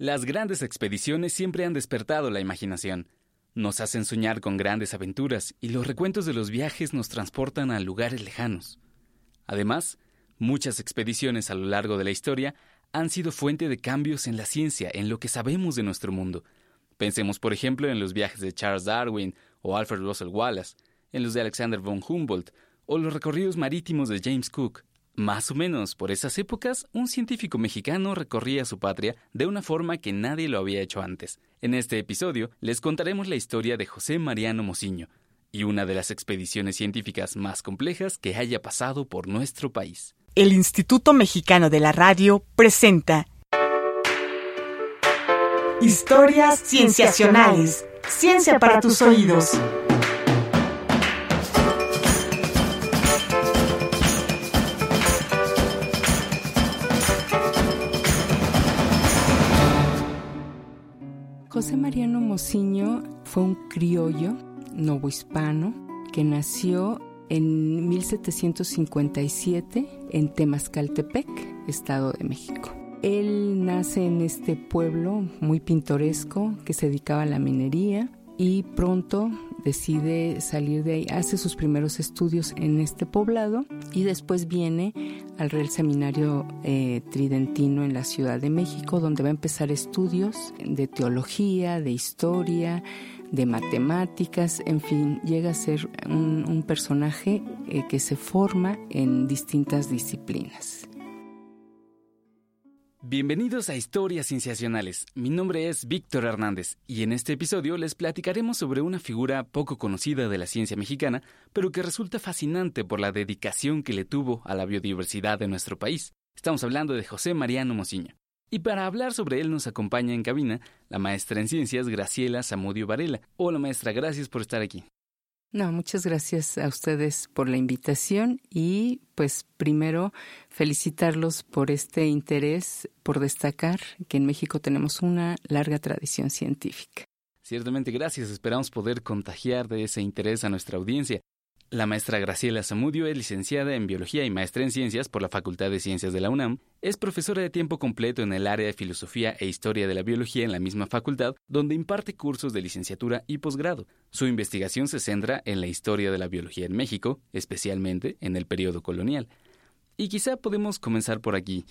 Las grandes expediciones siempre han despertado la imaginación. Nos hacen soñar con grandes aventuras y los recuentos de los viajes nos transportan a lugares lejanos. Además, muchas expediciones a lo largo de la historia han sido fuente de cambios en la ciencia, en lo que sabemos de nuestro mundo. Pensemos, por ejemplo, en los viajes de Charles Darwin o Alfred Russell Wallace, en los de Alexander von Humboldt o los recorridos marítimos de James Cook. Más o menos por esas épocas, un científico mexicano recorría su patria de una forma que nadie lo había hecho antes. En este episodio les contaremos la historia de José Mariano Mociño y una de las expediciones científicas más complejas que haya pasado por nuestro país. El Instituto Mexicano de la Radio presenta Historias Cienciacionales. Ciencia para tus oídos. José Mariano Mociño fue un criollo novohispano que nació en 1757 en Temascaltepec, Estado de México. Él nace en este pueblo muy pintoresco que se dedicaba a la minería y pronto decide salir de ahí, hace sus primeros estudios en este poblado y después viene al Real Seminario eh, Tridentino en la Ciudad de México, donde va a empezar estudios de teología, de historia, de matemáticas, en fin, llega a ser un, personaje eh, que se forma en distintas disciplinas. Bienvenidos a Historias Cienciacionales. Mi nombre es Víctor Hernández y en este episodio les platicaremos sobre una figura poco conocida de la ciencia mexicana, pero que resulta fascinante por la dedicación que le tuvo a la biodiversidad de nuestro país. Estamos hablando de José Mariano Mociño. Y para hablar sobre él nos acompaña en cabina la maestra en ciencias Graciela Zamudio Varela. Hola maestra, gracias por estar aquí. No, muchas gracias a ustedes por la invitación y pues primero felicitarlos por este interés por destacar que en México tenemos una larga tradición científica. Ciertamente gracias, esperamos poder contagiar de ese interés a nuestra audiencia. La maestra Graciela Zamudio es licenciada en Biología y maestra en Ciencias por la Facultad de Ciencias de la UNAM. Es profesora de tiempo completo en el área de Filosofía e Historia de la Biología en la misma facultad, donde imparte cursos de licenciatura y posgrado. Su investigación se centra en la historia de la biología en México, especialmente en el periodo colonial. Y quizá podemos comenzar por aquí,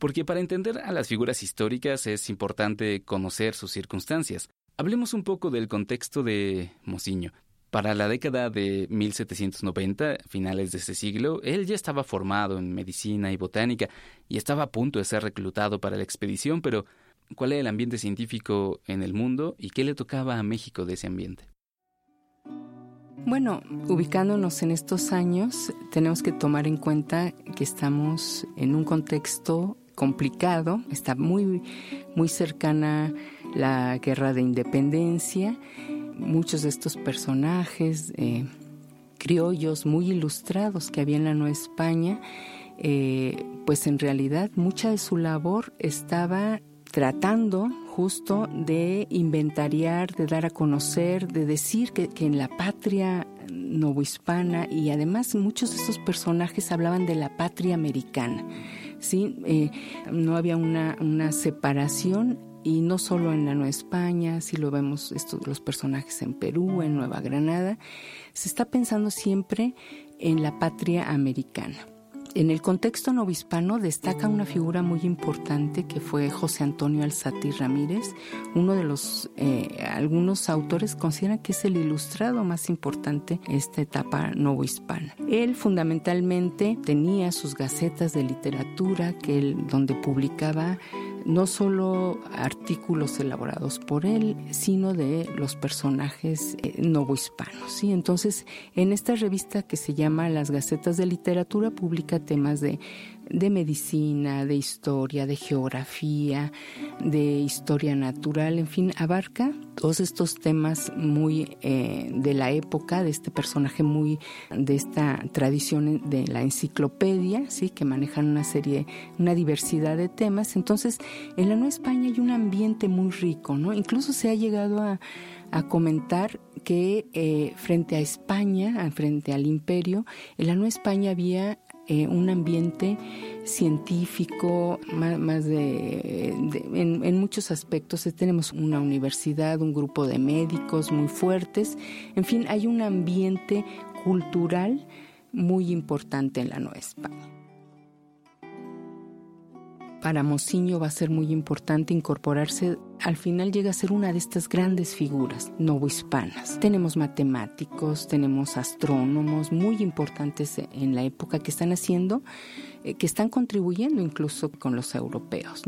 porque para entender a las figuras históricas es importante conocer sus circunstancias. Hablemos un poco del contexto de Mociño. Para la década de 1790, finales de ese siglo, él ya estaba formado en medicina y botánica y estaba a punto de ser reclutado para la expedición, pero ¿cuál era el ambiente científico en el mundo y qué le tocaba a México de ese ambiente? Bueno, ubicándonos en estos años, tenemos que tomar en cuenta que estamos en un contexto complicado, está muy, muy cercana la guerra de independencia muchos de estos personajes eh, criollos muy ilustrados que había en la Nueva España, eh, pues en realidad mucha de su labor estaba tratando justo de inventariar, de dar a conocer, de decir que, en la patria novohispana y además muchos de estos personajes hablaban de la patria americana. ¿sí? Eh, no había una, una separación y no solo en la Nueva España, si lo vemos estos, los personajes en Perú, en Nueva Granada, se está pensando siempre en la patria americana. En el contexto novohispano destaca una figura muy importante que fue José Antonio Alzati Ramírez, uno de los, eh, algunos autores consideran que es el ilustrado más importante esta etapa novohispana. Él fundamentalmente tenía sus gacetas de literatura que él, donde publicaba no solo artículos elaborados por él, sino de los personajes eh, novohispanos. ¿sí? Entonces, en esta revista que se llama Las Gacetas de Literatura, publica temas de de medicina, de historia, de geografía, de historia natural, en fin, abarca todos estos temas muy eh, de la época, de este personaje muy de esta tradición de la enciclopedia, sí, que manejan una serie, una diversidad de temas. Entonces, en la Nueva España hay un ambiente muy rico, ¿no? Incluso se ha llegado a, comentar que eh, frente a España, frente al imperio, en la Nueva España había eh, un ambiente científico, más, de, en, en, muchos aspectos. Tenemos una universidad, un grupo de médicos muy fuertes. En fin, hay un ambiente cultural muy importante en la Nueva España. Para Mociño va a ser muy importante incorporarse, al final llega a ser una de estas grandes figuras novohispanas. Tenemos matemáticos, tenemos astrónomos muy importantes en la época que están haciendo que están contribuyendo incluso con los europeos.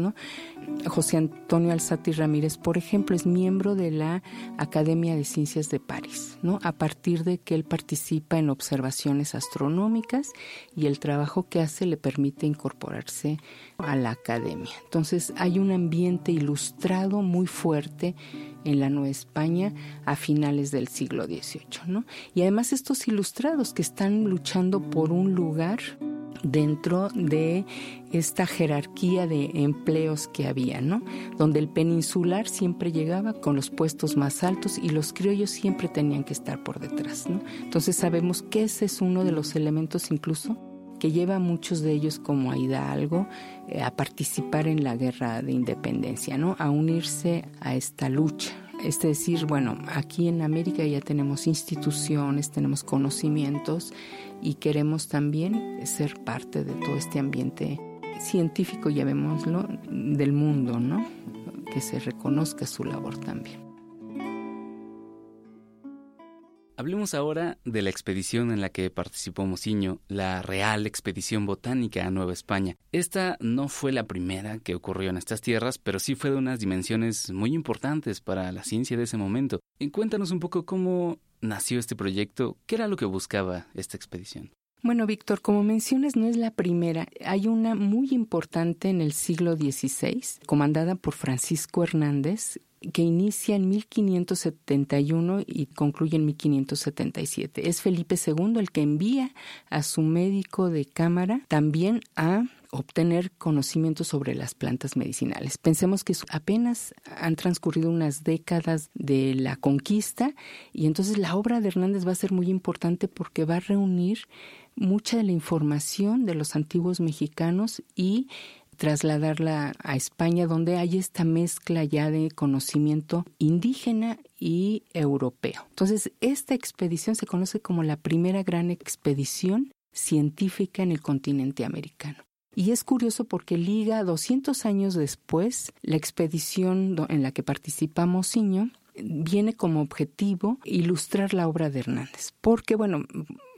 José Antonio Alzati Ramírez, por ejemplo, es miembro de la Academia de Ciencias de París, ¿no? a partir de que él participa en observaciones astronómicas y el trabajo que hace le permite incorporarse a la academia. Entonces hay un ambiente ilustrado muy fuerte en la Nueva España a finales del siglo XVIII. Y además estos ilustrados que están luchando por un lugar dentro de esta jerarquía de empleos que había, ¿no? Donde el peninsular siempre llegaba con los puestos más altos y los criollos siempre tenían que estar por detrás, ¿no? Entonces sabemos que ese es uno de los elementos incluso que lleva a muchos de ellos como a Hidalgo eh, a participar en la guerra de independencia, ¿no? A unirse a esta lucha. Es decir, bueno, aquí en América ya tenemos instituciones, tenemos conocimientos y queremos también ser parte de todo este ambiente científico, llamémoslo, del mundo, ¿no? Que se reconozca su labor también. Hablemos ahora de la expedición en la que participó Mociño, la Real Expedición Botánica a Nueva España. Esta no fue la primera que ocurrió en estas tierras, pero sí fue de unas dimensiones muy importantes para la ciencia de ese momento. Cuéntanos un poco cómo nació este proyecto? ¿Qué era lo que buscaba esta expedición? Bueno, Víctor, como mencionas, no es la primera. Hay una muy importante en el siglo XVI, comandada por Francisco Hernández, que inicia en 1571 y concluye en 1577. Es Felipe II el que envía a su médico de cámara también a obtener conocimiento sobre las plantas medicinales. Pensemos que apenas han transcurrido unas décadas de la conquista y entonces la obra de Hernández va a ser muy importante porque va a reunir mucha de la información de los antiguos mexicanos y trasladarla a España, donde hay esta mezcla ya de conocimiento indígena y europeo. Entonces, esta expedición se conoce como la primera gran expedición científica en el continente americano. Y es curioso porque liga 200 años después la expedición en la que participa Mociño viene como objetivo ilustrar la obra de Hernández. Porque, bueno,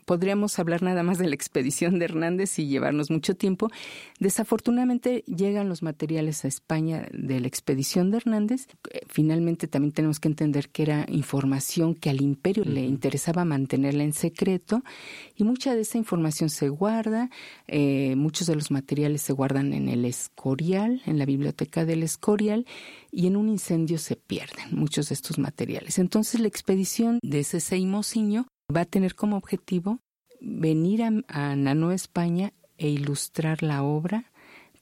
podríamos hablar nada más de la expedición de Hernández y llevarnos mucho tiempo. Desafortunadamente llegan los materiales a España de la expedición de Hernández. Finalmente también tenemos que entender que era información que al imperio le interesaba mantenerla en secreto y mucha de esa información se guarda. Eh, muchos de los materiales se guardan en el Escorial, en la biblioteca del Escorial y en un incendio se pierden muchos de estos materiales. Entonces la expedición de ese Seimosiño va a tener como objetivo venir a, Nano España e ilustrar la obra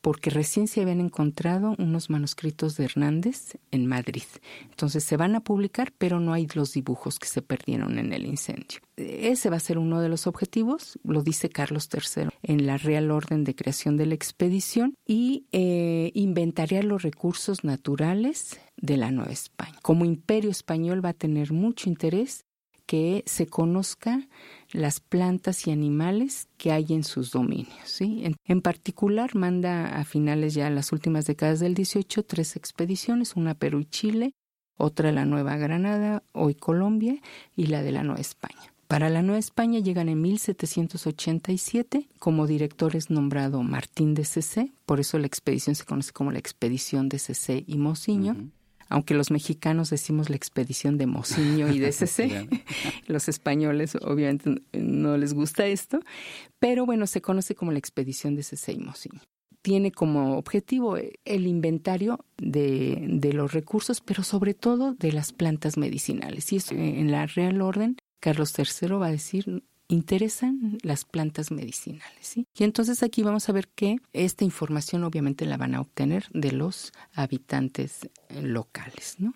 porque recién se habían encontrado unos manuscritos de Hernández en Madrid. Entonces se van a publicar, pero no hay los dibujos que se perdieron en el incendio. Ese va a ser uno de los objetivos, lo dice Carlos III en la Real Orden de Creación de la Expedición, y eh, inventariar los recursos naturales de la Nueva España. Como imperio español va a tener mucho interés que se conozca las plantas y animales que hay en sus dominios. ¿sí? En, particular, manda a finales ya las últimas décadas del 18 tres expediciones, una a Perú y Chile, otra a la Nueva Granada, hoy Colombia, y la de la Nueva España. Para la Nueva España llegan en 1787, como director es nombrado Martín de Cc, por eso la expedición se conoce como la expedición de Cc y Mociño aunque los mexicanos decimos la expedición de Mociño y de CC, los españoles obviamente no les gusta esto, pero bueno, se conoce como la expedición de CC y Mociño. Tiene como objetivo el inventario de, de los recursos, pero sobre todo de las plantas medicinales. Y eso en la Real Orden, Carlos III va a decir, interesan las plantas medicinales. ¿sí? Y entonces aquí vamos a ver que esta información obviamente la van a obtener de los habitantes locales. ¿no?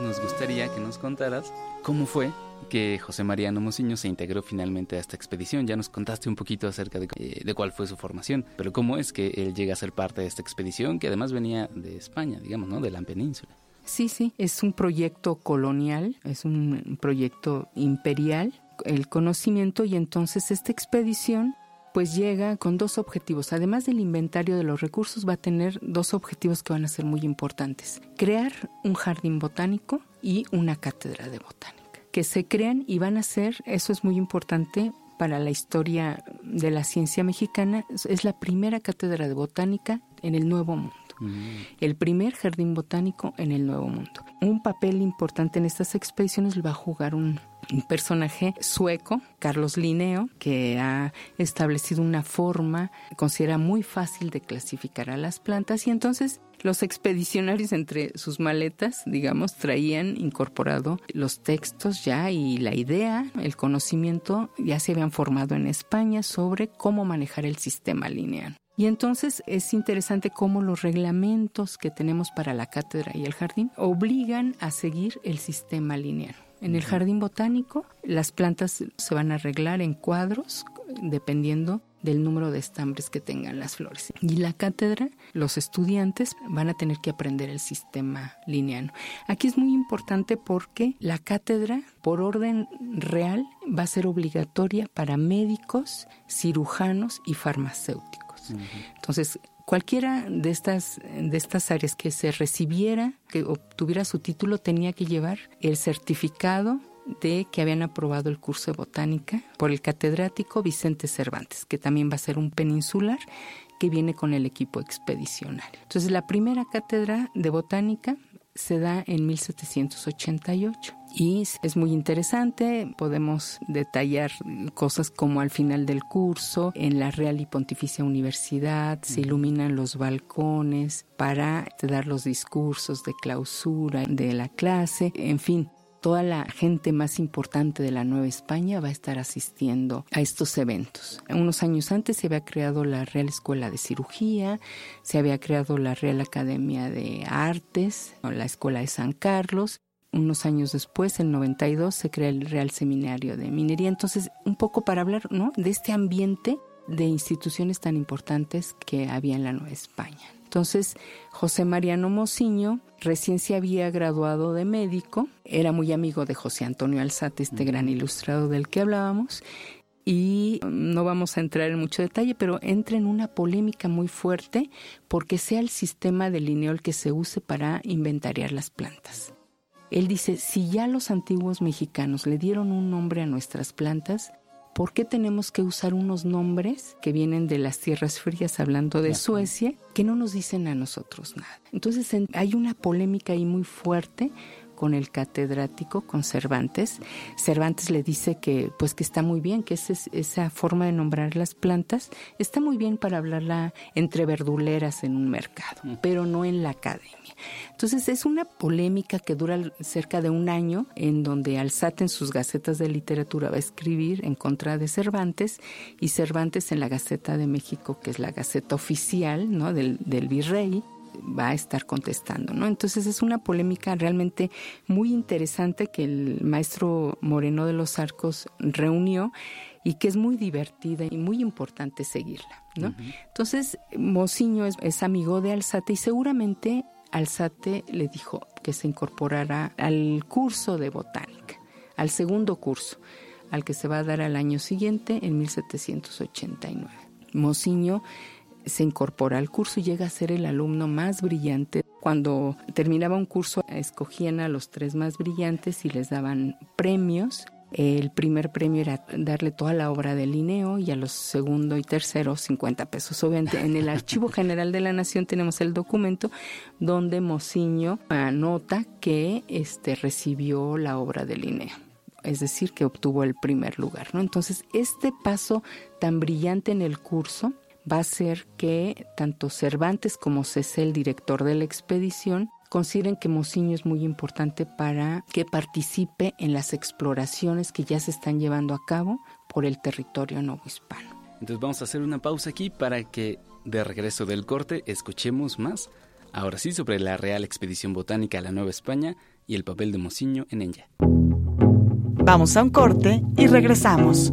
Nos gustaría que nos contaras cómo fue que José Mariano Mociño se integró finalmente a esta expedición. Ya nos contaste un poquito acerca de, eh, de, cuál fue su formación, pero cómo es que él llega a ser parte de esta expedición que además venía de España, digamos, ¿no? De la península. Sí, sí, es un proyecto colonial, es un proyecto imperial, el conocimiento y entonces esta expedición pues llega con dos objetivos. Además del inventario de los recursos, va a tener dos objetivos que van a ser muy importantes. Crear un jardín botánico y una cátedra de botánica. Que se crean y van a ser, eso es muy importante para la historia de la ciencia mexicana, es la primera cátedra de botánica en el Nuevo Mundo. Mm. El primer jardín botánico en el Nuevo Mundo. Un papel importante en estas expediciones lo va a jugar un, un personaje sueco, Carlos Linneo, que ha establecido una forma, considera muy fácil de clasificar a las plantas y entonces los expedicionarios entre sus maletas, digamos, traían incorporado los textos ya y la idea, el conocimiento ya se habían formado en España sobre cómo manejar el sistema lineal. Y entonces es interesante cómo los reglamentos que tenemos para la cátedra y el jardín obligan a seguir el sistema lineal. En el jardín botánico las plantas se van a arreglar en cuadros dependiendo del número de estambres que tengan las flores. Y la cátedra, los estudiantes van a tener que aprender el sistema lineal. Aquí es muy importante porque la cátedra, por orden real, va a ser obligatoria para médicos, cirujanos y farmacéuticos. Entonces, cualquiera de estas, de estas áreas que se recibiera, que obtuviera su título, tenía que llevar el certificado de que habían aprobado el curso de botánica por el catedrático Vicente Cervantes, que también va a ser un peninsular que viene con el equipo expedicional. Entonces, la primera cátedra de botánica se da en 1788 y es muy interesante. Podemos detallar cosas como al final del curso, en la Real y Pontificia Universidad, se iluminan los balcones para dar los discursos de clausura de la clase, en fin, toda la gente más importante de la Nueva España va a estar asistiendo a estos eventos. Unos años antes se había creado la Real Escuela de Cirugía, se había creado la Real Academia de Artes, la Escuela de San Carlos. Unos años después, en 92, se crea el Real Seminario de Minería. Entonces, un poco para hablar ¿no? de este ambiente de instituciones tan importantes que había en la Nueva España. Entonces, José Mariano Mociño recién se había graduado de médico, era muy amigo de José Antonio Alzate, este gran ilustrado del que hablábamos, y no vamos a entrar en mucho detalle, pero entra en una polémica muy fuerte porque sea el sistema de lineal que se use para inventariar las plantas. Él dice, si ya los antiguos mexicanos le dieron un nombre a nuestras plantas, ¿por qué tenemos que usar unos nombres que vienen de las tierras frías, hablando de Suecia, que no nos dicen a nosotros nada? Entonces hay una polémica ahí muy fuerte con el catedrático, con Cervantes. Cervantes le dice que, pues, que está muy bien, que esa, esa forma de nombrar las plantas está muy bien para hablarla entre verduleras en un mercado, pero no en la academia. Entonces es una polémica que dura cerca de un año en donde Alzate en sus gacetas de literatura va a escribir en contra de Cervantes y Cervantes en la Gaceta de México, que es la gaceta oficial ¿no? del, del virrey, va a estar contestando, ¿no? Entonces es una polémica realmente muy interesante que el maestro Moreno de los Arcos reunió y que es muy divertida y muy importante seguirla, ¿no? Entonces, Mociño es, es, amigo de Alzate y seguramente Alzate le dijo que se incorporara al curso de botánica, al segundo curso, al que se va a dar al año siguiente, en 1789. Mociño se incorpora al curso y llega a ser el alumno más brillante. Cuando terminaba un curso, escogían a los tres más brillantes y les daban premios el primer premio era darle toda la obra de Linneo y a los segundo y tercero 50 pesos. Obviamente en el Archivo General de la Nación tenemos el documento donde Mociño anota que este, recibió la obra de Linneo es decir, que obtuvo el primer lugar, ¿no? Entonces, este paso tan brillante en el curso va a hacer que tanto Cervantes como Cecil, el director de la expedición, consideren que Mociño es muy importante para que participe en las exploraciones que ya se están llevando a cabo por el territorio novohispano. Entonces vamos a hacer una pausa aquí para que de regreso del corte escuchemos más, ahora sí, sobre la Real Expedición Botánica a la Nueva España y el papel de Mociño en ella. Vamos a un corte y regresamos.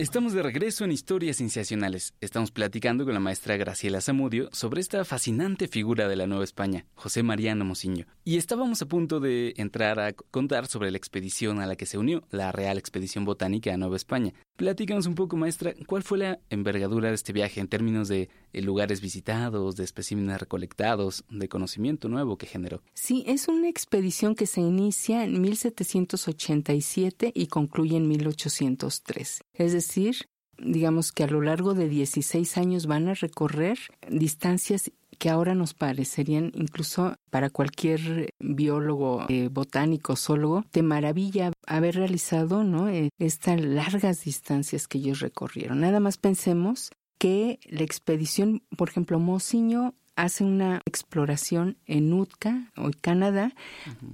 Estamos de regreso en Historias Cienciacionales. Estamos platicando con la maestra Graciela Zamudio sobre esta fascinante figura de la Nueva España, José Mariano Mociño. Y estábamos a punto de entrar a contar sobre la expedición a la que se unió, la Real Expedición Botánica a Nueva España. Platícanos un poco, maestra, ¿cuál fue la envergadura de este viaje en términos de eh, lugares visitados, de especímenes recolectados, de conocimiento nuevo que generó? Sí, es una expedición que se inicia en 1787 y concluye en 1803. Es decir, digamos que a lo largo de 16 años van a recorrer distancias que ahora nos parecerían incluso para cualquier biólogo, eh, botánico, zoólogo, de maravilla haber realizado ¿no? Eh, estas largas distancias que ellos recorrieron. Nada más pensemos que la expedición, por ejemplo, Mociño hace una exploración en Utka o Canadá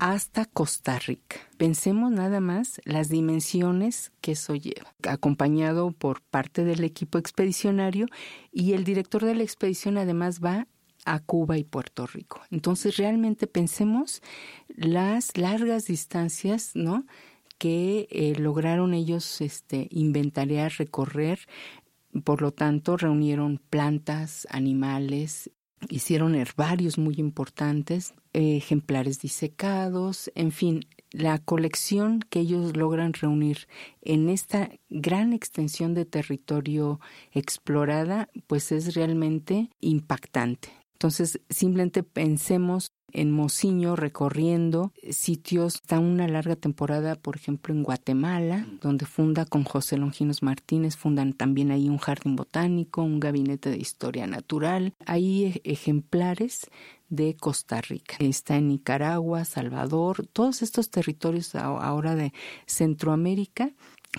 hasta Costa Rica. Pensemos nada más las dimensiones que eso lleva, acompañado por parte del equipo expedicionario y el director de la expedición además va a Cuba y Puerto Rico. Entonces, realmente pensemos las largas distancias, ¿no? que eh, lograron ellos este, inventariar, recorrer, por lo tanto reunieron plantas, animales, hicieron herbarios muy importantes, ejemplares disecados, en fin, la colección que ellos logran reunir en esta gran extensión de territorio explorada, pues es realmente impactante. Entonces, simplemente pensemos en Mociño recorriendo sitios, está una larga temporada, por ejemplo, en Guatemala, donde funda con José Longinos Martínez, fundan también ahí un jardín botánico, un gabinete de historia natural. Hay ejemplares de Costa Rica. Está en Nicaragua, Salvador, todos estos territorios ahora de Centroamérica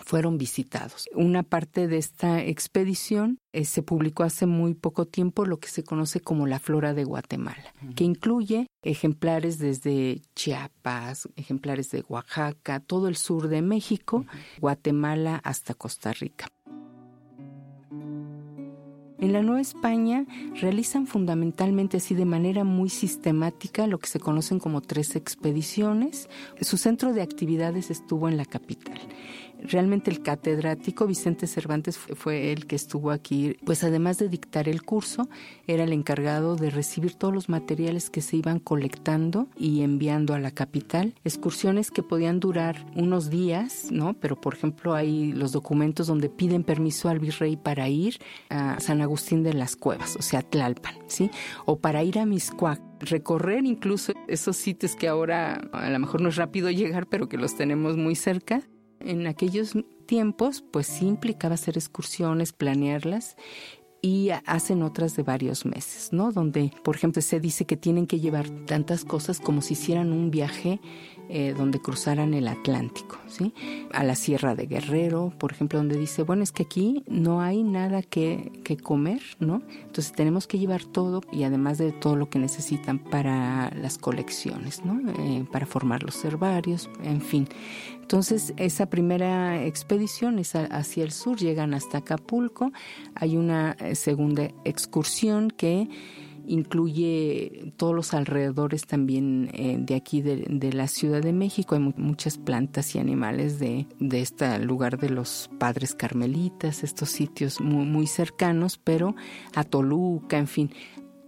fueron visitados. Una parte de esta expedición eh, se publicó hace muy poco tiempo lo que se conoce como la flora de Guatemala, que incluye ejemplares desde Chiapas, ejemplares de Oaxaca, todo el sur de México, Guatemala hasta Costa Rica. En la Nueva España realizan fundamentalmente así de manera muy sistemática lo que se conocen como tres expediciones. Su centro de actividades estuvo en la capital realmente el catedrático Vicente Cervantes fue el que estuvo aquí, pues además de dictar el curso, era el encargado de recibir todos los materiales que se iban colectando y enviando a la capital, excursiones que podían durar unos días, ¿no? Pero por ejemplo hay los documentos donde piden permiso al virrey para ir a San Agustín de las Cuevas, o sea, Tlalpan, ¿sí? O para ir a Miscuac, recorrer incluso esos sitios que ahora a lo mejor no es rápido llegar, pero que los tenemos muy cerca en aquellos tiempos, pues sí implicaba hacer excursiones, planearlas y hacen otras de varios meses, ¿no? Donde, por ejemplo, se dice que tienen que llevar tantas cosas como si hicieran un viaje eh, donde cruzaran el Atlántico, ¿sí? A la Sierra de Guerrero, por ejemplo, donde dice, bueno, es que aquí no hay nada que, que comer, ¿no? Entonces tenemos que llevar todo y además de todo lo que necesitan para las colecciones, ¿no? Eh, para formar los herbarios, en fin. Entonces, esa primera expedición es hacia el sur, llegan hasta Acapulco, hay una eh, segunda excursión que incluye todos los alrededores también eh, de aquí de, la Ciudad de México. Hay muchas plantas y animales de, de este lugar de los padres carmelitas, estos sitios muy, muy cercanos, pero a Toluca, en fin.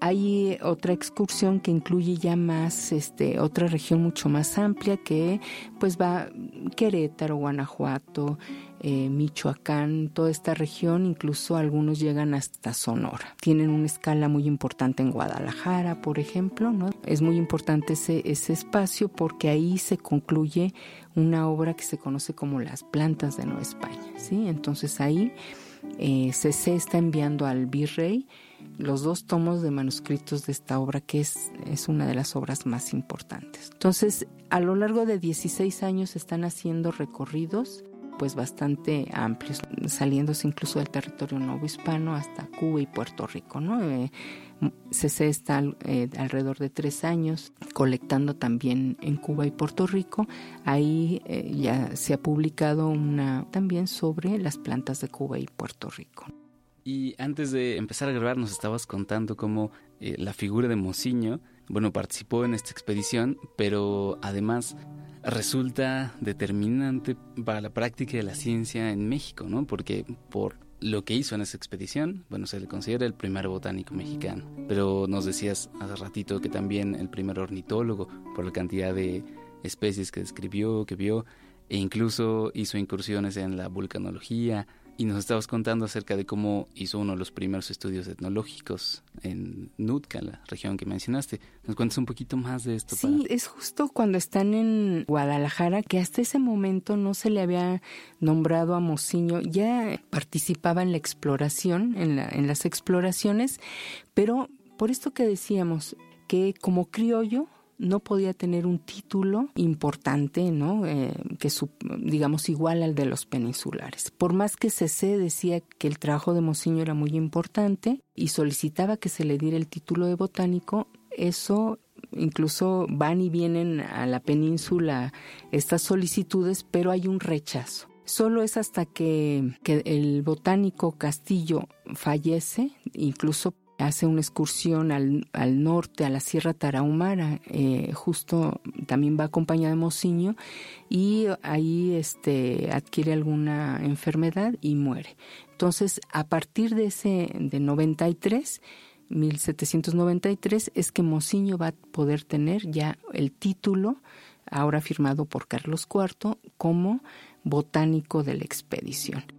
Hay otra excursión que incluye ya más, este, otra región mucho más amplia que pues va Querétaro, Guanajuato, eh, Michoacán, toda esta región, incluso algunos llegan hasta Sonora. Tienen una escala muy importante en Guadalajara, por ejemplo. Es muy importante ese, ese espacio porque ahí se concluye una obra que se conoce como las plantas de Nueva España, ¿sí? Entonces ahí eh, CC está enviando al virrey los dos tomos de manuscritos de esta obra, que es, es una de las obras más importantes. Entonces, a lo largo de 16 años están haciendo recorridos pues bastante amplios, saliéndose incluso del territorio nuevo hispano hasta Cuba y Puerto Rico, ¿no? Eh, CC está eh, alrededor de tres años colectando también en Cuba y Puerto Rico. Ahí eh, ya se ha publicado una también sobre las plantas de Cuba y Puerto Rico. Y antes de empezar a grabar nos estabas contando cómo eh, la figura de Mociño, bueno, participó en esta expedición, pero además resulta determinante para la práctica de la ciencia en México, ¿no? Porque por lo que hizo en esa expedición, bueno, se le considera el primer botánico mexicano. Pero nos decías hace ratito que también el primer ornitólogo, por la cantidad de especies que describió, que vio, e incluso hizo incursiones en la vulcanología, y nos estabas contando acerca de cómo hizo uno de los primeros estudios etnológicos en Nootka, la región que mencionaste. ¿Nos cuentas un poquito más de esto? Sí, es justo cuando están en Guadalajara, que hasta ese momento no se le había nombrado a Mociño, ya participaba en la exploración, en, la, en las exploraciones, pero por esto que decíamos, que como criollo no podía tener un título importante, ¿no? Eh, que su, digamos igual al de los peninsulares. Por más que CC decía que el trabajo de Mociño era muy importante y solicitaba que se le diera el título de botánico, eso incluso van y vienen a la península estas solicitudes, pero hay un rechazo. Solo es hasta que, que el botánico Castillo fallece, incluso hace una excursión al, al, norte, a la Sierra Tarahumara, eh, justo también va acompañada de Mociño y ahí este, adquiere alguna enfermedad y muere. Entonces, a partir de ese, de 93, 1793, es que Mociño va a poder tener ya el título, ahora firmado por Carlos IV, como botánico de la expedición.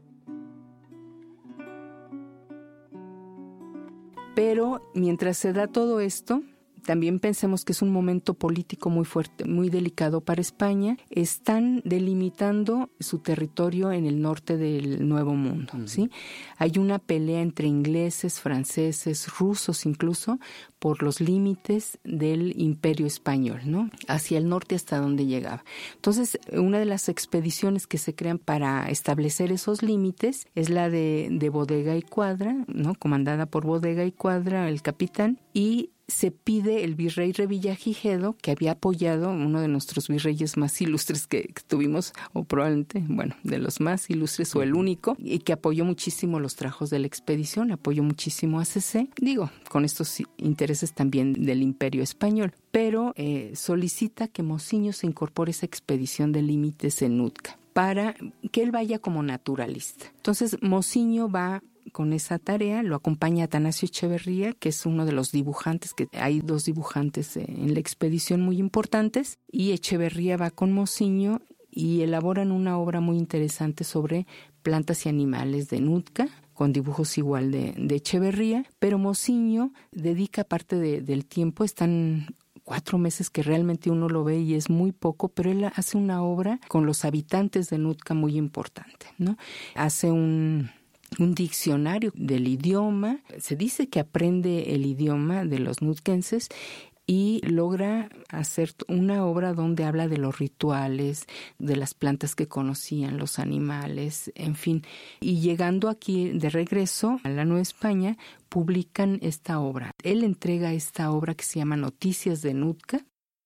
Pero mientras se da todo esto, también pensemos que es un momento político muy fuerte, muy delicado para España. Están delimitando su territorio en el norte del Nuevo Mundo, ¿sí? Hay una pelea entre ingleses, franceses, rusos incluso por los límites del Imperio español, ¿no? Hacia el norte hasta donde llegaba. Entonces, una de las expediciones que se crean para establecer esos límites es la de, de Bodega y Cuadra, ¿no? Comandada por Bodega y Cuadra, el capitán, y se pide el virrey Revillagigedo, que había apoyado uno de nuestros virreyes más ilustres que, tuvimos, o probablemente, bueno, de los más ilustres o el único, y que apoyó muchísimo los trabajos de la expedición, apoyó muchísimo a CC, digo, con estos intereses también del imperio español, pero eh, solicita que Mociño se incorpore a esa expedición de límites en Utca para que él vaya como naturalista. Entonces, Mociño va con esa tarea. Lo acompaña Atanasio Echeverría, que es uno de los dibujantes, que hay dos dibujantes en la expedición muy importantes, y Echeverría va con Mociño y elaboran una obra muy interesante sobre plantas y animales de Nutka, con dibujos igual de, Echeverría, pero Mociño dedica parte del tiempo, están cuatro meses que realmente uno lo ve y es muy poco, pero él hace una obra con los habitantes de Nutka muy importante, ¿no? Hace un un diccionario del idioma. Se dice que aprende el idioma de los nutkenses y logra hacer una obra donde habla de los rituales, de las plantas que conocían, los animales, en fin. Y llegando aquí de regreso a la Nueva España, publican esta obra. Él entrega esta obra que se llama Noticias de Nutka,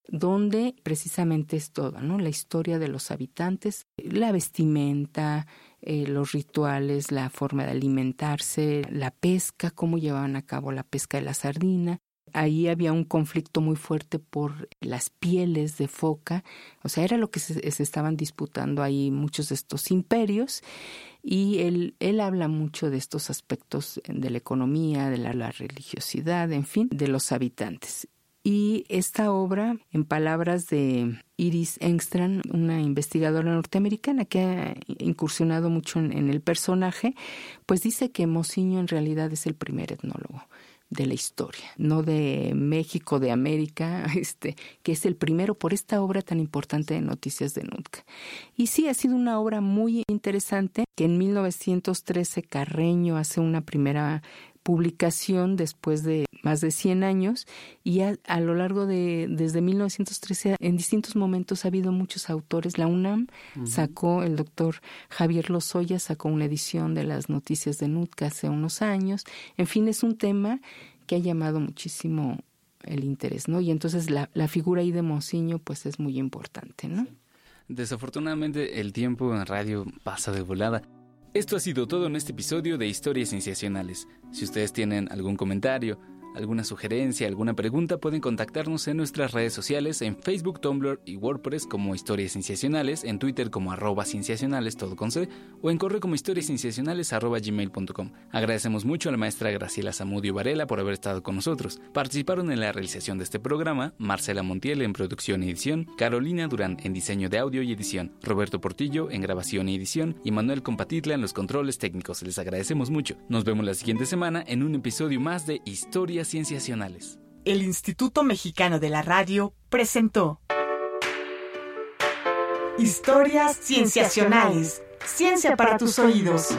donde precisamente es todo, ¿no? La historia de los habitantes, la vestimenta, eh, los rituales, la forma de alimentarse, la pesca, cómo llevaban a cabo la pesca de la sardina. Ahí había un conflicto muy fuerte por las pieles de foca, o sea, era lo que se, estaban disputando ahí muchos de estos imperios y él, él habla mucho de estos aspectos de la economía, de la religiosidad, en fin, de los habitantes. Y esta obra, en palabras de Iris Engstrand, una investigadora norteamericana que ha incursionado mucho en, el personaje, pues dice que Mociño en realidad es el primer etnólogo de la historia, no de México, de América, este, que es el primero por esta obra tan importante de Noticias de Nutka. Y sí, ha sido una obra muy interesante que en 1913 Carreño hace una primera publicación después de más de 100 años y a, lo largo de desde 1913 en distintos momentos ha habido muchos autores. La UNAM sacó, el doctor Javier Lozoya sacó una edición de las noticias de NUTCA hace unos años. En fin, es un tema que ha llamado muchísimo el interés, ¿no? Y entonces la, la figura ahí de Mociño pues es muy importante, ¿no? Desafortunadamente el tiempo en radio pasa de volada. Esto ha sido todo en este episodio de Historias Sensacionales. Si ustedes tienen algún comentario, alguna sugerencia, alguna pregunta, pueden contactarnos en nuestras redes sociales, en Facebook, Tumblr y WordPress como Historias Cienciacionales, en Twitter como arroba cienciacionales, todo con C, o en correo como historiascienciacionales arroba gmail.com. Agradecemos mucho a la maestra Graciela Zamudio Varela por haber estado con nosotros. Participaron en la realización de este programa Marcela Montiel en producción y edición, Carolina Durán en diseño de audio y edición, Roberto Portillo en grabación y edición y Manuel Compatitla en los controles técnicos. Les agradecemos mucho. Nos vemos la siguiente semana en un episodio más de Historias Cienciacionales. El Instituto Mexicano de la Radio presentó Historias Cienciacionales. Ciencia para tus oídos.